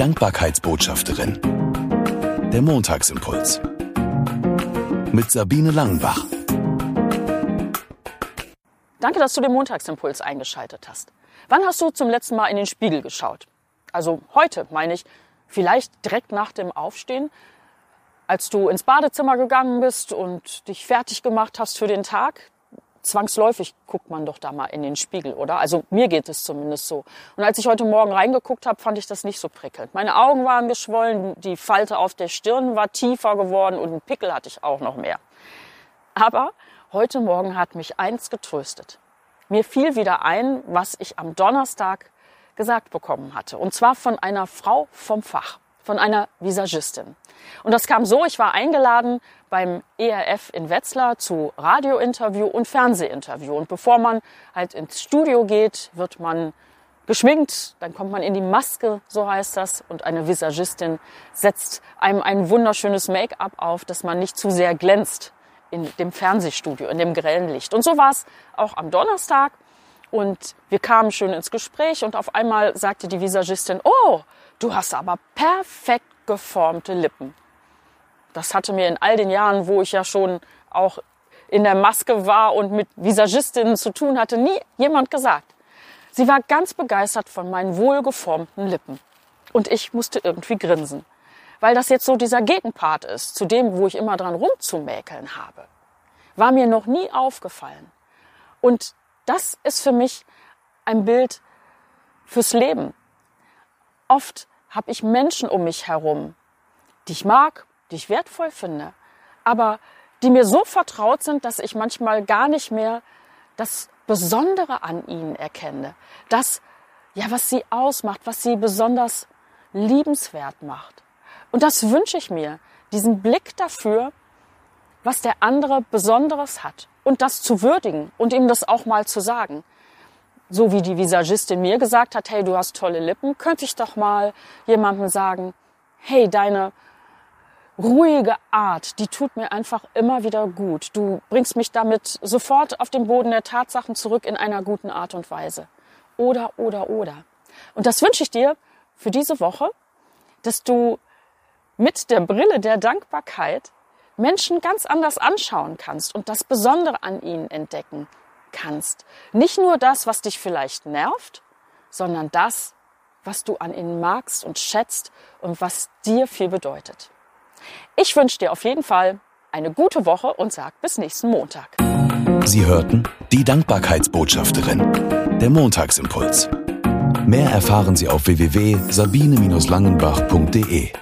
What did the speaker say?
Dankbarkeitsbotschafterin. Der Montagsimpuls. Mit Sabine Langenbach. Danke, dass du den Montagsimpuls eingeschaltet hast. Wann hast du zum letzten Mal in den Spiegel geschaut? Also heute, meine ich, vielleicht direkt nach dem Aufstehen, als du ins Badezimmer gegangen bist und dich fertig gemacht hast für den Tag, zwangsläufig guckt man doch da mal in den Spiegel, oder? Also mir geht es zumindest so. Und als ich heute Morgen reingeguckt habe, fand ich das nicht so prickelnd. Meine Augen waren geschwollen, die Falte auf der Stirn war tiefer geworden und einen Pickel hatte ich auch noch mehr. Aber heute Morgen hat mich eins getröstet. Mir fiel wieder ein, was ich am Donnerstag gesagt bekommen hatte. Und zwar von einer Frau vom Fach, von einer Visagistin. Und das kam so, ich war eingeladen beim ERF in Wetzlar zu Radiointerview und Fernsehinterview. Und bevor man halt ins Studio geht, wird man geschminkt, dann kommt man in die Maske, so heißt das, und eine Visagistin setzt einem ein wunderschönes Make-up auf, dass man nicht zu sehr glänzt in dem Fernsehstudio, in dem grellen Licht. Und so war es auch am Donnerstag. Und wir kamen schön ins Gespräch und auf einmal sagte die Visagistin, oh, du hast aber perfekt geformte Lippen. Das hatte mir in all den Jahren, wo ich ja schon auch in der Maske war und mit Visagistinnen zu tun hatte, nie jemand gesagt. Sie war ganz begeistert von meinen wohlgeformten Lippen. Und ich musste irgendwie grinsen. Weil das jetzt so dieser Gegenpart ist zu dem, wo ich immer dran rumzumäkeln habe. War mir noch nie aufgefallen. Und das ist für mich ein Bild fürs Leben. Oft habe ich Menschen um mich herum, die ich mag, die ich wertvoll finde, aber die mir so vertraut sind, dass ich manchmal gar nicht mehr das Besondere an ihnen erkenne. Das, ja, was sie ausmacht, was sie besonders liebenswert macht. Und das wünsche ich mir, diesen Blick dafür, was der andere Besonderes hat und das zu würdigen und ihm das auch mal zu sagen so wie die Visagistin mir gesagt hat, hey, du hast tolle Lippen, könnte ich doch mal jemandem sagen, hey, deine ruhige Art, die tut mir einfach immer wieder gut. Du bringst mich damit sofort auf den Boden der Tatsachen zurück in einer guten Art und Weise. Oder, oder, oder. Und das wünsche ich dir für diese Woche, dass du mit der Brille der Dankbarkeit Menschen ganz anders anschauen kannst und das Besondere an ihnen entdecken kannst. Nicht nur das, was dich vielleicht nervt, sondern das, was du an ihnen magst und schätzt und was dir viel bedeutet. Ich wünsche dir auf jeden Fall eine gute Woche und sag bis nächsten Montag. Sie hörten die Dankbarkeitsbotschafterin, der Montagsimpuls. Mehr erfahren Sie auf www.sabine-langenbach.de.